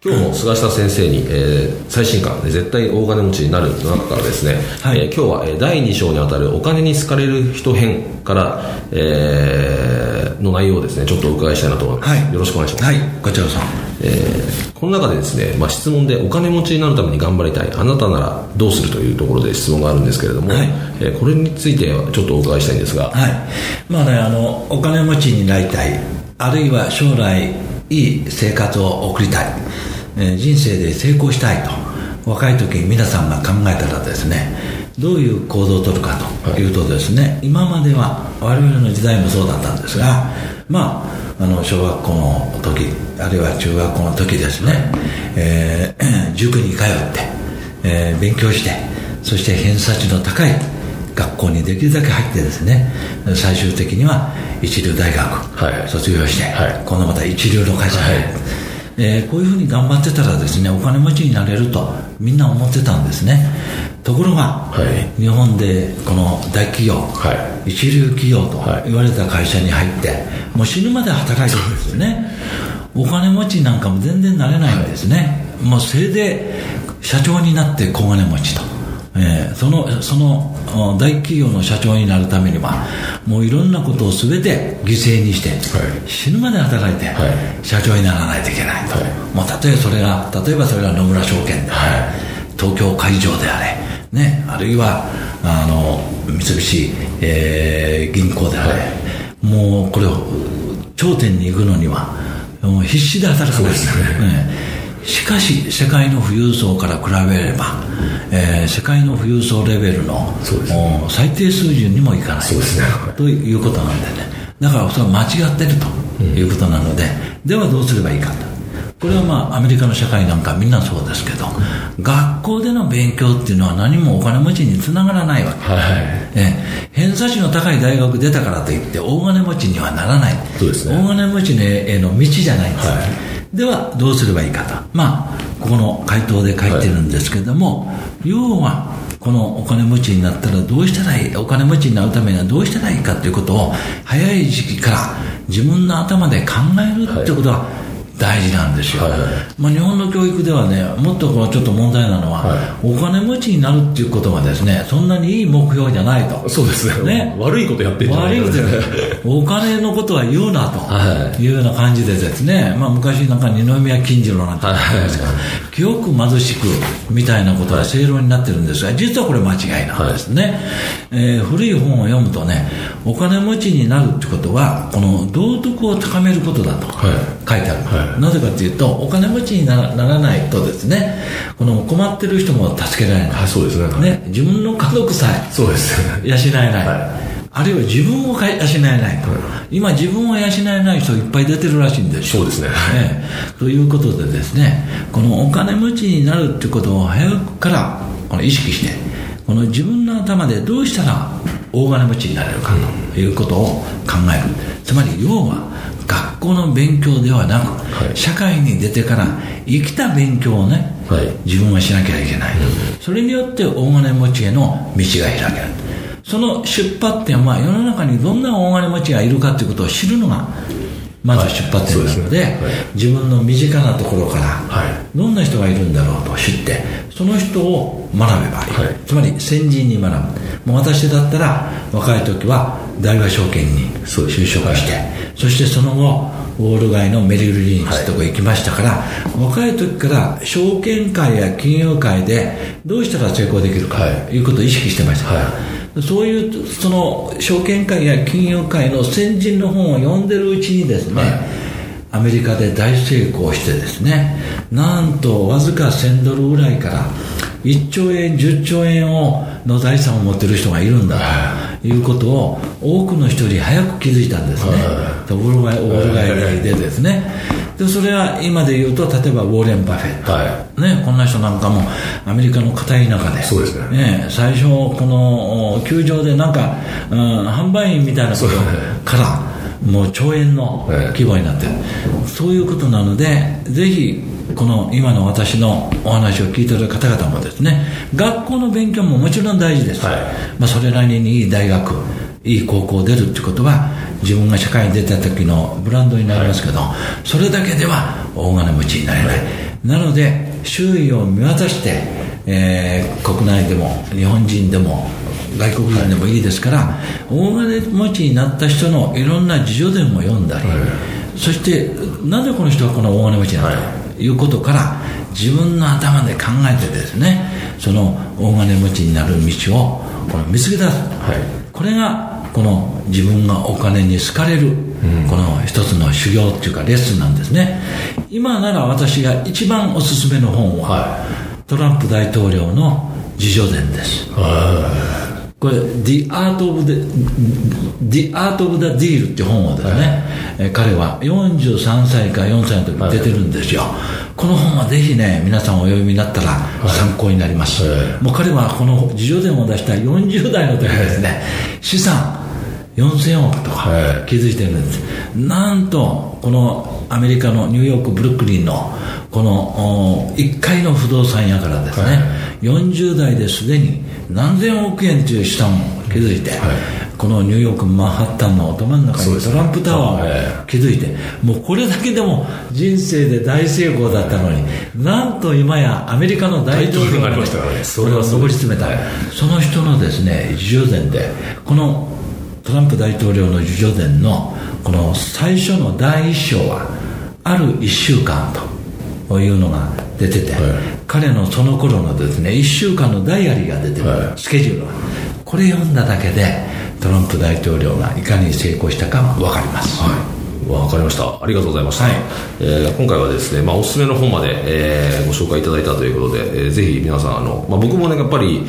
今日も菅下先生に、えー、最新刊で絶対大金持ちになるの中からですね、はい、えー、今日は、えー、第2章にあたるお金に好かれる人編から、えー、の内容をですねちょっとお伺いしたいなと思います、はい、よろしくお願いします。はい。こちらさん、えー、この中でですね、まあ、質問でお金持ちになるために頑張りたいあなたならどうするというところで質問があるんですけれども、はい、えー、これについてはちょっとお伺いしたいんですが。はい。まあねあのお金持ちになりたいあるいは将来いい生活を送りたいえ人生で成功したいと若い時に皆さんが考えたらですねどういう行動をとるかとい。うとですね、はい、今までは我々の時代もそうだったんですがまああの小学校の時あるいは中学校の時ですね、えー、塾に通って、えー、勉強してそして偏差値の高い学校にできるだけ入ってですね最終的には一流大学卒業して、はい、今度また一流の会社に入る、はいえー、こういうふうに頑張ってたらですねお金持ちになれるとみんな思ってたんですね。ところが、はい、日本でこの大企業、はい、一流企業と言われた会社に入ってもう死ぬまで働いてるんですよね。お金持ちなんかも全然なれないんですね、はい、もうせいで社長になって小金持ちとえー、そのその大企業の社長になるためにはもういろんなことを全て犠牲にして、はい、死ぬまで働いて、はい、社長にならないといけないと、はい、もう例えばそれが例えばそれが野村証券であれ、東京海上であれ、ね、あるいはあの三菱、えー、銀行であれ、もうこれを頂点に行くのにはもう必死で働かないとね。ねしかし世界の富裕層から比べれば、えー、世界の富裕層レベルの、ね、最低水準にもいかない、ね、ということなんでね。だからそれは間違ってるということなので、うん、ではどうすればいいかと。これはまあアメリカの社会なんかみんなそうですけど学校での勉強っていうのは何もお金持ちにつながらないわけ、はいえ偏差値の高い大学出たからといって大金持ちにはならない。そうです、ね、大金持ちへの道じゃないんです、はいではどうすればいいかと。まあここの回答で書いてるんですけども、はい、要はこのお金持ちになったらどうしたらいいお金持ちになるためにはどうしたらいいかということを早い時期から自分の頭で考えるってことは、はい大事なんですよ、はいはい、まあ、日本の教育ではねもっとこうちょっと問題なのは、はい、お金持ちになるっていうことがですね。そんなにいい目標じゃないと。そうですね。悪いことやってるじゃない。悪いことお金のことは言うなと。い。うような感じでですね、まあ、昔なんか二宮金次郎なんて言ってますか。ら、記憶貧しくみたいなことは正論になってるんですが実はこれ間違いなんですね、はい、えー、古い本を読むとねお金持ちになるってことはこの道徳を高めることだと書いてある、はいなぜかというとお金持ちにならないとですねこの困ってる人も助けられない、はい、そうですね。ね自分の家族さえそうです養えない、はい。あるいは自分を養えないと、今自分を養えない人いっぱい出てるらしいんですそうですね、ね、ということでですねこのお金持ちになるってことを早くからこの意識してこの自分の頭でどうしたら大金持ちになれるかということを考える。つまり要は学校の勉強ではなく、はい、社会に出てから生きた勉強をね、はい、自分はしなきゃいけない、うん、それによって大金持ちへの道が開け。るその出発点は世の中にどんな大金持ちがいるかということを知るのがまず出発点なのではい。でねはい、自分の身近なところから、どんな人がいるんだろうと知ってその人を学べばいい、つまり先人に学ぶ。もう私だったら若い時は大和証券に就職して、そしてその後ウォール街のメリル・リンチとか行きましたから、若い時から証券会や金融界でどうしたら成功できるかということを意識してました。そういうその証券会や金融界の先人の本を読んでるうちにですね、アメリカで大成功してですねなんとわずか1000ドルぐらいから1兆円10兆円をの財産を持ってる人がいるんだとい。うことを多くの人より早く気づいたんですね、ところがオール街でですねでそれは今で言うと例えばウォーレン・バフェット、はい、ね、こんな人なんかもアメリカの片田舎でそうですね、ね、最初この球場でなんか、うん、販売員みたいなことからもう兆円の規模になってる、そういうことなのでぜひこの今の私のお話を聞いている方々もですね学校の勉強ももちろん大事です、はい、まあ、それなりにいい大学いい高校出るってことは自分が社会に出た時のブランドになりますけど、はい、それだけでは大金持ちになれない、はい、なので周囲を見渡して、えー、国内でも日本人でも外国人でもいいですから、大金持ちになった人のいろんな自助伝を読んだり、そしてなぜこの人はこの大金持ちなの？かということから自分の頭で考えてですねその大金持ちになる道をこの見つけ出す、はい、これがこの自分がお金に好かれる、この一つの修行っていうかレッスンなんですね。今なら私が一番おすすめの本は、はい、トランプ大統領の自助伝です、これ「The Art of the, the, Art of the Deal」って本をですね、はい、彼は43歳か4歳の時に出てるんですよ、はい、この本はぜひね皆さんお読みになったら参考になります、はい、もう彼はこの自助伝を出した40代の時ですね、資産4000億とか気づいてるんです、なんとこのアメリカのニューヨークブルックリンのこの1階の不動産屋からですね、はい、40代ですでに何千億円という資産を築いて、はい、このニューヨークマンハッタンの頭の中にトランプタワーを築いて、もうこれだけでも人生で大成功だったのになんと今やアメリカの大統領が、ね、それを上り詰めた、その人のですね自助伝でこのトランプ大統領の自助伝のこの最初の第一章はある1週間というのが出てて、はい、彼のその頃のですね1週間のダイアリーが出てる、はい、スケジュールが。これ読んだだけでトランプ大統領がいかに成功したか分かります、はい。わかりました。ありがとうございました。はい、えー、今回はですね、まあ、おすすめの本まで、えー、ご紹介いただいたということで、えー、ぜひ皆さん、あの、まあ、僕もね、やっぱり、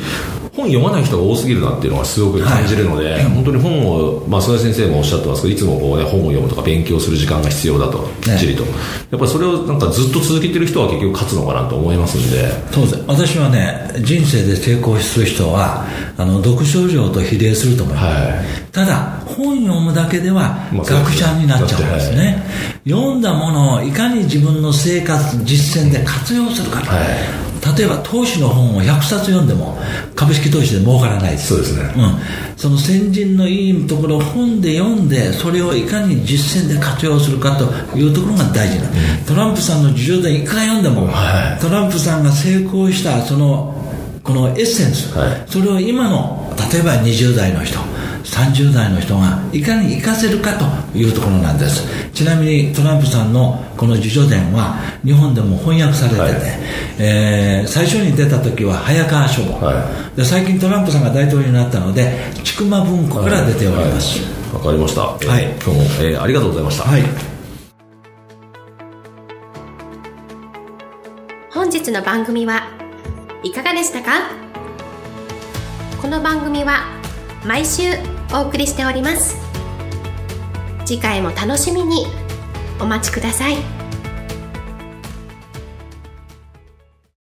本読まない人が多すぎるなっていうのはすごく感じるので、はい、本当に本を、まあ、菅井先生もおっしゃってますけどいつもこう、ね、本を読むとか勉強する時間が必要だときっちりと、やっぱりそれをなんかずっと続けてる人は結局勝つのかなと思いますんで。そうです。私はね人生で成功する人はあの読書量と比例すると思います、はい、ただ本読むだけでは学者になっちゃうんですね、はい、読んだものをいかに自分の生活実践で活用するかと、はい例えば投資の本を100冊読んでも株式投資で儲からないそうですね、うん、その先人のいいところを本で読んでそれをいかに実践で活用するかというところが大事な、うん、トランプさんの受賞伝いくら読んでも、はい、トランプさんが成功したそのこのエッセンス、はい、それを今の例えば20代の人30代の人がいかに活かせるかというところなんです。ちなみにトランプさんのこの自助伝は日本でも翻訳されてて、はい、えー、最初に出た時は早川書房、はい、で最近トランプさんが大統領になったので千曲文庫から出ております。わ、はい、かりました、はい、今日も、えー、ありがとうございました、はい。本日の番組はいかがでしたか？この番組は毎週お送りしております次回も楽しみにお待ちください。